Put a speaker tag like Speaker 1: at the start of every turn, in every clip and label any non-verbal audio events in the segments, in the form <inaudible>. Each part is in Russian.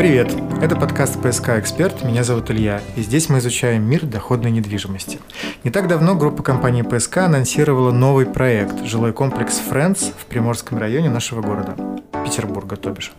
Speaker 1: Привет! Это подкаст «ПСК Эксперт», меня зовут Илья, и здесь мы изучаем мир доходной недвижимости. Не так давно группа компании «ПСК» анонсировала новый проект – жилой комплекс «Френдс» в Приморском районе нашего города. Петербурга, то бишь.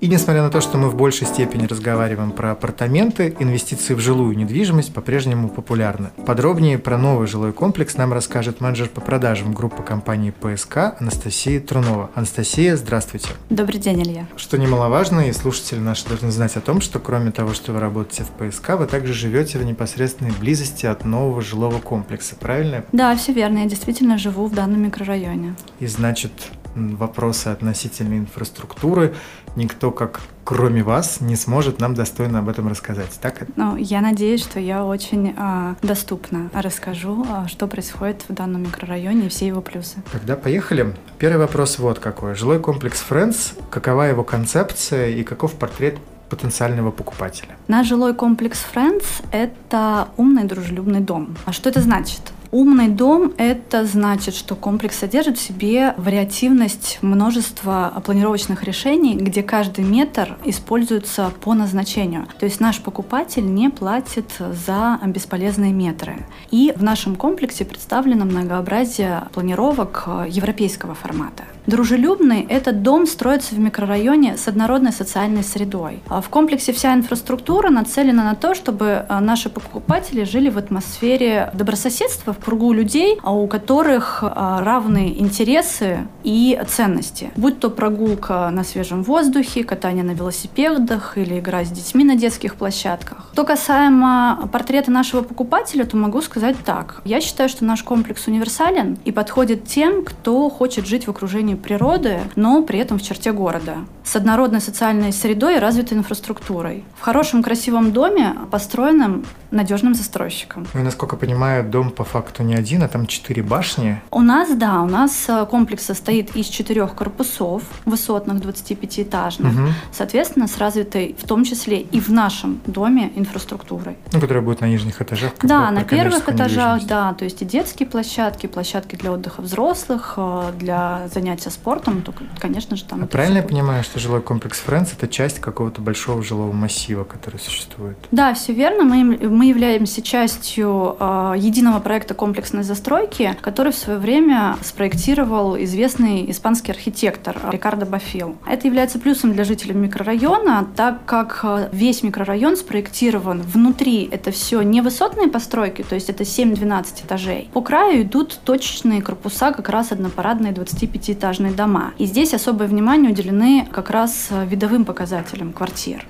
Speaker 1: И несмотря на то, что мы в большей степени разговариваем про апартаменты, инвестиции в жилую недвижимость по-прежнему популярны. Подробнее про новый жилой комплекс нам расскажет менеджер по продажам группы компании ПСК Анастасия Трунова. Анастасия, здравствуйте.
Speaker 2: Добрый день, Илья.
Speaker 1: Что немаловажно, и слушатели наши должны знать о том, что кроме того, что вы работаете в ПСК, вы также живете в непосредственной близости от нового жилого комплекса, правильно?
Speaker 2: Да, все верно. Я действительно живу в данном микрорайоне.
Speaker 1: И значит, вопросы относительно инфраструктуры никто, как кроме вас, не сможет нам достойно об этом рассказать. Так?
Speaker 2: Ну, я надеюсь, что я очень э, доступно расскажу, э, что происходит в данном микрорайоне и все его плюсы.
Speaker 1: Тогда поехали. Первый вопрос вот какой. Жилой комплекс Friends, какова его концепция и каков портрет потенциального покупателя?
Speaker 2: Наш жилой комплекс Friends – это умный дружелюбный дом. А что это значит? Умный дом – это значит, что комплекс содержит в себе вариативность множества планировочных решений, где каждый метр используется по назначению. То есть наш покупатель не платит за бесполезные метры. И в нашем комплексе представлено многообразие планировок европейского формата. Дружелюбный – этот дом строится в микрорайоне с однородной социальной средой. А в комплексе вся инфраструктура нацелена на то, чтобы а, наши покупатели жили в атмосфере добрососедства, в кругу людей, а у которых равные интересы и ценности. Будь то прогулка на свежем воздухе, катание на велосипедах или игра с детьми на детских площадках. Что касаемо портрета нашего покупателя, то могу сказать так. Я считаю, что наш комплекс универсален и подходит тем, кто хочет жить в окружении природы, но при этом в черте города. С однородной социальной средой и развитой инфраструктурой. В хорошем красивом доме, построенном надежным застройщиком.
Speaker 1: Ну, насколько понимаю, дом по факту не один, а там четыре башни.
Speaker 2: У нас, да, у нас э, комплекс состоит из четырех корпусов высотных 25-этажных, угу. соответственно, с развитой в том числе и в нашем доме инфраструктурой.
Speaker 1: Ну, которая будет на нижних этажах.
Speaker 2: Да, на первых этажах, да, то есть и детские площадки, площадки для отдыха взрослых, э, для занятия спортом, то, конечно же, там...
Speaker 1: А правильно я понимаю, что жилой комплекс Фрэнс – это часть какого-то большого жилого массива, который существует?
Speaker 2: Да, все верно. Мы, мы являемся частью э, единого проекта комплексной застройки, который в свое время спроектировал известный испанский архитектор Рикардо Бафил. Это является плюсом для жителей микрорайона, так как э, весь микрорайон спроектирован внутри. Это все не высотные постройки, то есть это 7-12 этажей. По краю идут точечные корпуса, как раз однопарадные 25-этажные дома. И здесь особое внимание уделены как раз э, видовым показателям квартир.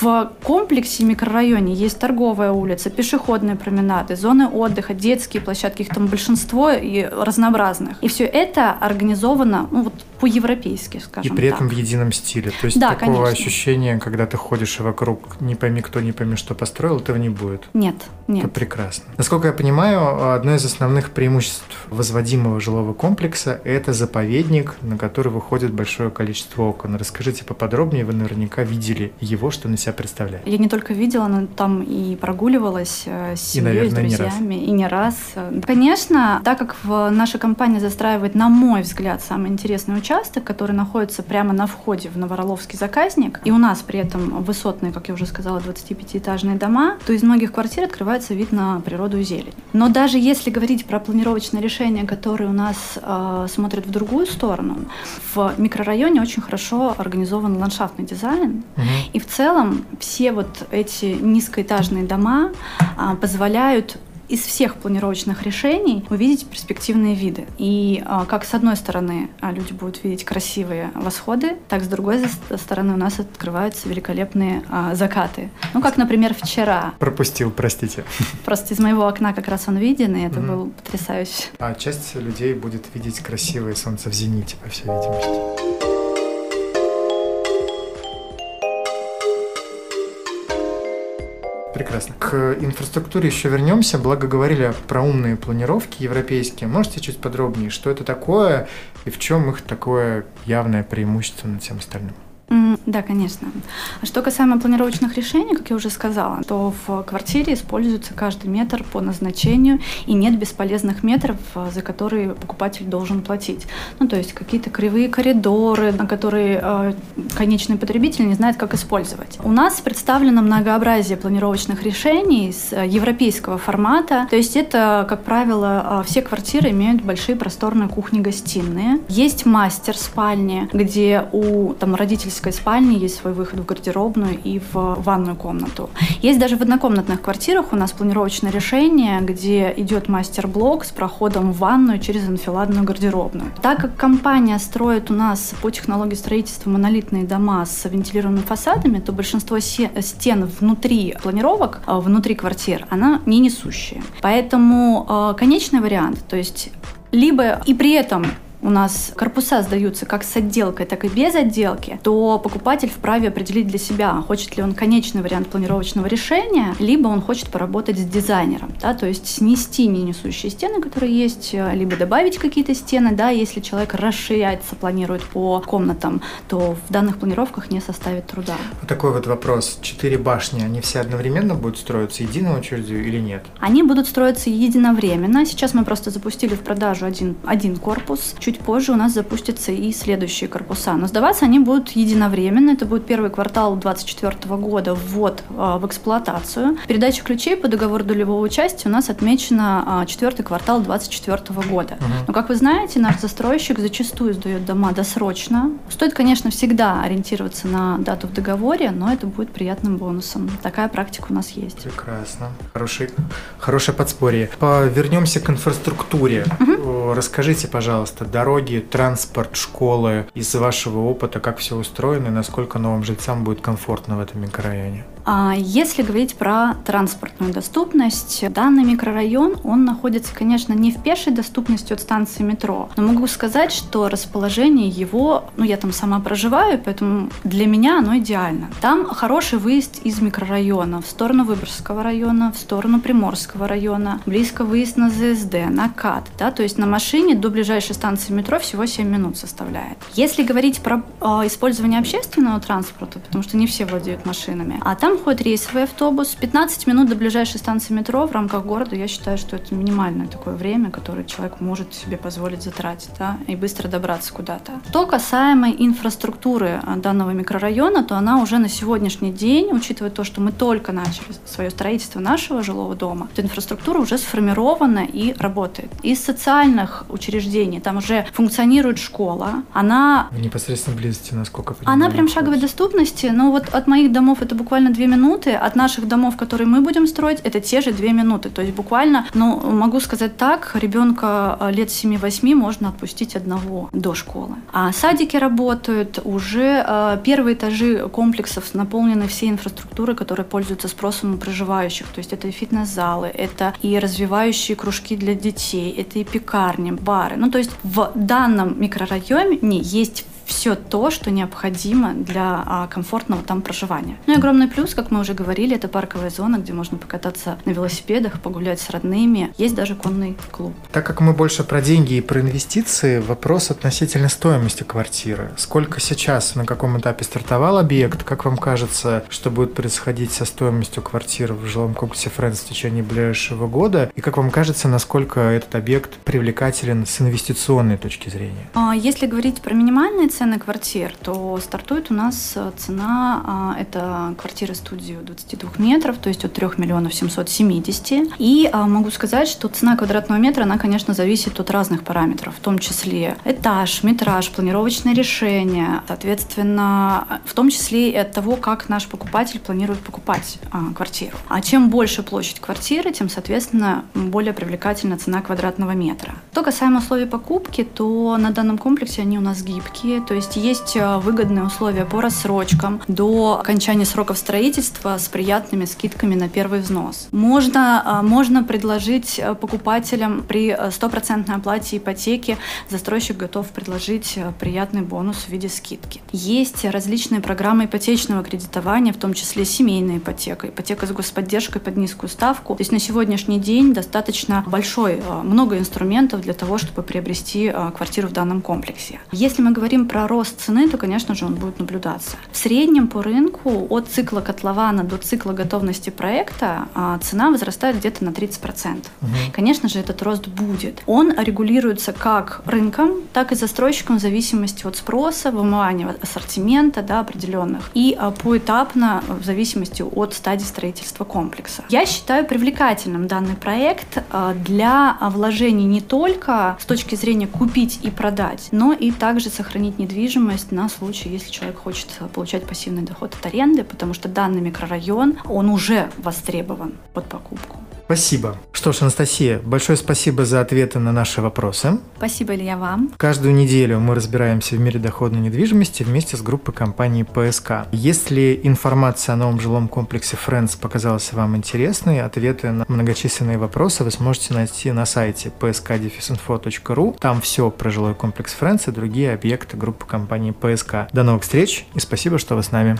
Speaker 2: В комплексе микрорайоне есть торговая улица, пешеходные променады, зоны отдыха, детские площадки, их там большинство и разнообразных. И все это организовано ну, вот, по-европейски, скажем
Speaker 1: И при
Speaker 2: так.
Speaker 1: этом в едином стиле. То есть
Speaker 2: да,
Speaker 1: такого
Speaker 2: конечно.
Speaker 1: ощущения, когда ты ходишь вокруг не пойми кто, не пойми что построил, этого не будет.
Speaker 2: Нет, нет.
Speaker 1: Это прекрасно. Насколько я понимаю, одно из основных преимуществ возводимого жилого комплекса – это заповедник, на который выходит большое количество окон. Расскажите поподробнее, вы наверняка видели его, что на себя представляет.
Speaker 2: Я не только видела, но там и прогуливалась э, с семьей, и, наверное, с друзьями, не и не раз. Конечно, так как наша компания застраивает, на мой взгляд, самый интересный участок, участок, который находится прямо на входе в Новороловский заказник, и у нас при этом высотные, как я уже сказала, 25-этажные дома, то из многих квартир открывается вид на природу и зелень. Но даже если говорить про планировочные решения, которые у нас э, смотрят в другую сторону, в микрорайоне очень хорошо организован ландшафтный дизайн, угу. и в целом все вот эти низкоэтажные дома э, позволяют из всех планировочных решений увидеть перспективные виды. И а, как с одной стороны а, люди будут видеть красивые восходы, так с другой стороны у нас открываются великолепные а, закаты. Ну, как, например, вчера.
Speaker 1: Пропустил, простите. <laughs>
Speaker 2: Просто из моего окна как раз он виден, и это mm-hmm. был потрясающе.
Speaker 1: А часть людей будет видеть красивое солнце в зените, по всей видимости. Прекрасно. К инфраструктуре еще вернемся. Благо говорили про умные планировки европейские. Можете чуть подробнее, что это такое и в чем их такое явное преимущество над всем остальным?
Speaker 2: Да, конечно. Что касаемо планировочных решений, как я уже сказала, то в квартире используется каждый метр по назначению, и нет бесполезных метров, за которые покупатель должен платить. Ну, то есть какие-то кривые коридоры, на которые э, конечный потребитель не знает, как использовать. У нас представлено многообразие планировочных решений с европейского формата. То есть это, как правило, э, все квартиры имеют большие просторные кухни-гостиные. Есть мастер спальни, где у там, родительской спальни есть свой выход в гардеробную и в ванную комнату. Есть даже в однокомнатных квартирах у нас планировочное решение, где идет мастер-блок с проходом в ванную через анфиладную гардеробную. Так как компания строит у нас по технологии строительства монолитные дома с вентилированными фасадами, то большинство стен внутри планировок, э, внутри квартир, она не несущая. Поэтому э, конечный вариант, то есть либо и при этом у нас корпуса сдаются как с отделкой, так и без отделки, то покупатель вправе определить для себя, хочет ли он конечный вариант планировочного решения, либо он хочет поработать с дизайнером, да, то есть снести ненесущие стены, которые есть, либо добавить какие-то стены, да, если человек расширяется, планирует по комнатам, то в данных планировках не составит труда.
Speaker 1: Вот такой вот вопрос. Четыре башни, они все одновременно будут строиться единой очередью или нет?
Speaker 2: Они будут строиться единовременно. Сейчас мы просто запустили в продажу один, один корпус. Чуть позже у нас запустятся и следующие корпуса. Но сдаваться они будут единовременно. Это будет первый квартал 2024 года ввод а, в эксплуатацию. Передача ключей по договору долевого участия у нас отмечена четвертый квартал 2024 года. Угу. Но, как вы знаете, наш застройщик зачастую сдает дома досрочно. Стоит, конечно, всегда ориентироваться на дату в договоре, но это будет приятным бонусом. Такая практика у нас есть.
Speaker 1: Прекрасно. Хороший, хорошее подспорье. Вернемся к инфраструктуре. Угу. Расскажите, пожалуйста, дороги, транспорт, школы, из вашего опыта, как все устроено и насколько новым жильцам будет комфортно в этом микрорайоне?
Speaker 2: А если говорить про транспортную доступность, данный микрорайон, он находится, конечно, не в пешей доступности от станции метро, но могу сказать, что расположение его, ну я там сама проживаю, поэтому для меня оно идеально. Там хороший выезд из микрорайона в сторону Выборгского района, в сторону Приморского района, близко выезд на ЗСД, на КАТ, да, то есть на машине до ближайшей станции метро всего 7 минут составляет. Если говорить про э, использование общественного транспорта, потому что не все владеют машинами, а там ходит рейсовый автобус. 15 минут до ближайшей станции метро в рамках города, я считаю, что это минимальное такое время, которое человек может себе позволить затратить, да, и быстро добраться куда-то. Что касаемо инфраструктуры а, данного микрорайона, то она уже на сегодняшний день, учитывая то, что мы только начали свое строительство нашего жилого дома, то инфраструктура уже сформирована и работает. Из социальных учреждений там уже функционирует школа, она...
Speaker 1: В непосредственной близости, насколько
Speaker 2: понимаю. Она прям шаговой доступности, но вот от моих домов это буквально две минуты, от наших домов, которые мы будем строить, это те же две минуты. То есть буквально, ну, могу сказать так, ребенка э, лет 7-8 можно отпустить одного до школы. А садики работают, уже э, первые этажи комплексов наполнены всей инфраструктурой, которая пользуется спросом у проживающих. То есть это и фитнес-залы, это и развивающие кружки для детей, это и пекарни, бары. Ну, то есть в данном микрорайоне есть все то, что необходимо для а, комфортного там проживания. Ну и огромный плюс, как мы уже говорили, это парковая зона, где можно покататься на велосипедах, погулять с родными. Есть даже конный клуб.
Speaker 1: Так как мы больше про деньги и про инвестиции, вопрос относительно стоимости квартиры. Сколько сейчас, на каком этапе стартовал объект? Как вам кажется, что будет происходить со стоимостью квартиры в жилом комплексе Фрэнс в течение ближайшего года? И как вам кажется, насколько этот объект привлекателен с инвестиционной точки зрения?
Speaker 2: А, если говорить про минимальные цены квартир, то стартует у нас э, цена, а, это квартира студию 22 метров, то есть от 3 миллионов 770. И а, могу сказать, что цена квадратного метра, она, конечно, зависит от разных параметров, в том числе этаж, метраж, планировочное решение, соответственно, в том числе и от того, как наш покупатель планирует покупать а, квартиру. А чем больше площадь квартиры, тем, соответственно, более привлекательна цена квадратного метра. Что касаемо условий покупки, то на данном комплексе они у нас гибкие, то есть есть э, выгодные условия по рассрочкам до окончания сроков строительства с приятными скидками на первый взнос. Можно, э, можно предложить э, покупателям при стопроцентной оплате ипотеки, застройщик готов предложить приятный бонус в виде скидки. Есть различные программы ипотечного кредитования, в том числе семейная ипотека, ипотека с господдержкой под низкую ставку. То есть на сегодняшний день достаточно большой, много инструментов для того, чтобы приобрести квартиру в данном комплексе. Если мы говорим про про рост цены, то, конечно же, он будет наблюдаться. В среднем по рынку от цикла котлована до цикла готовности проекта а, цена возрастает где-то на 30%. Угу. Конечно же, этот рост будет. Он регулируется как рынком, так и застройщиком в зависимости от спроса, вымывания ассортимента да, определенных и а, поэтапно в зависимости от стадии строительства комплекса. Я считаю привлекательным данный проект а, для вложений не только с точки зрения купить и продать, но и также сохранить недвижимость на случай, если человек хочет получать пассивный доход от аренды, потому что данный микрорайон, он уже востребован под покупку.
Speaker 1: Спасибо. Что ж, Анастасия, большое спасибо за ответы на наши вопросы.
Speaker 2: Спасибо, Илья, вам.
Speaker 1: Каждую неделю мы разбираемся в мире доходной недвижимости вместе с группой компании ПСК. Если информация о новом жилом комплексе Friends показалась вам интересной, ответы на многочисленные вопросы вы сможете найти на сайте pskdefisinfo.ru. Там все про жилой комплекс Friends и другие объекты группы компании ПСК. До новых встреч и спасибо, что вы с нами.